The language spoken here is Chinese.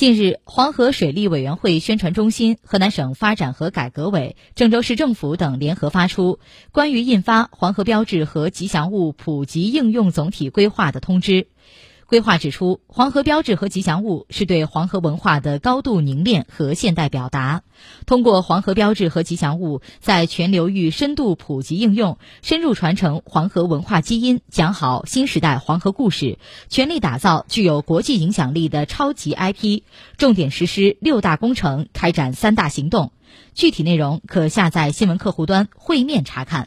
近日，黄河水利委员会宣传中心、河南省发展和改革委、郑州市政府等联合发出关于印发黄河标志和吉祥物普及应用总体规划的通知。规划指出，黄河标志和吉祥物是对黄河文化的高度凝练和现代表达。通过黄河标志和吉祥物在全流域深度普及应用，深入传承黄河文化基因，讲好新时代黄河故事，全力打造具有国际影响力的超级 IP。重点实施六大工程，开展三大行动。具体内容可下载新闻客户端会面查看。